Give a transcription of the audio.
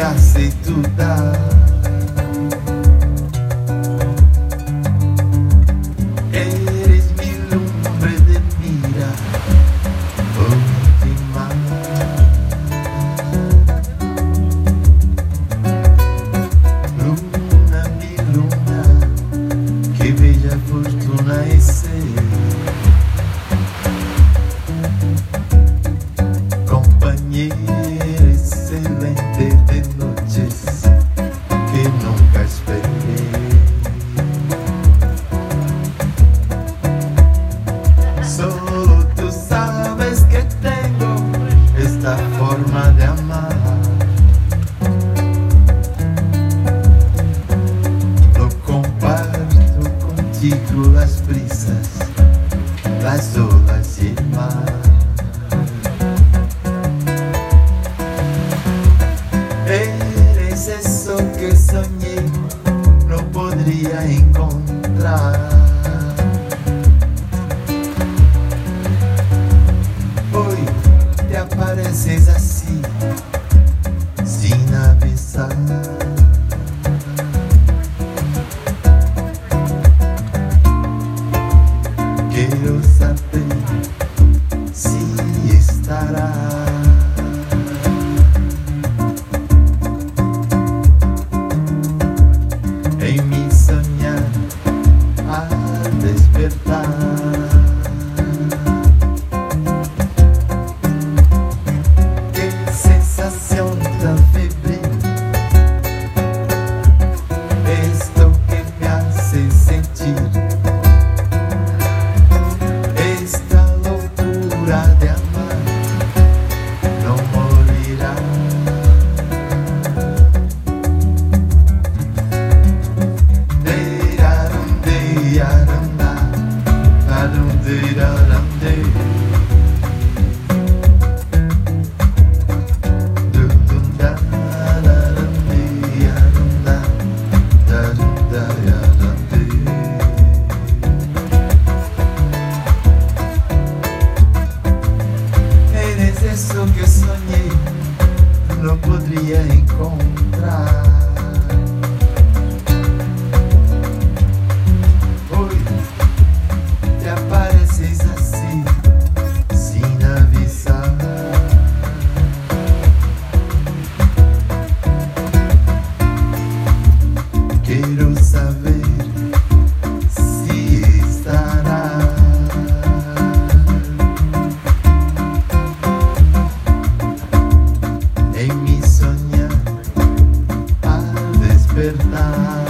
assez tout tard. precisasi sin avisar. Quiero saber se estará. em me sonhar, a despertar. queria encontrar. despertar.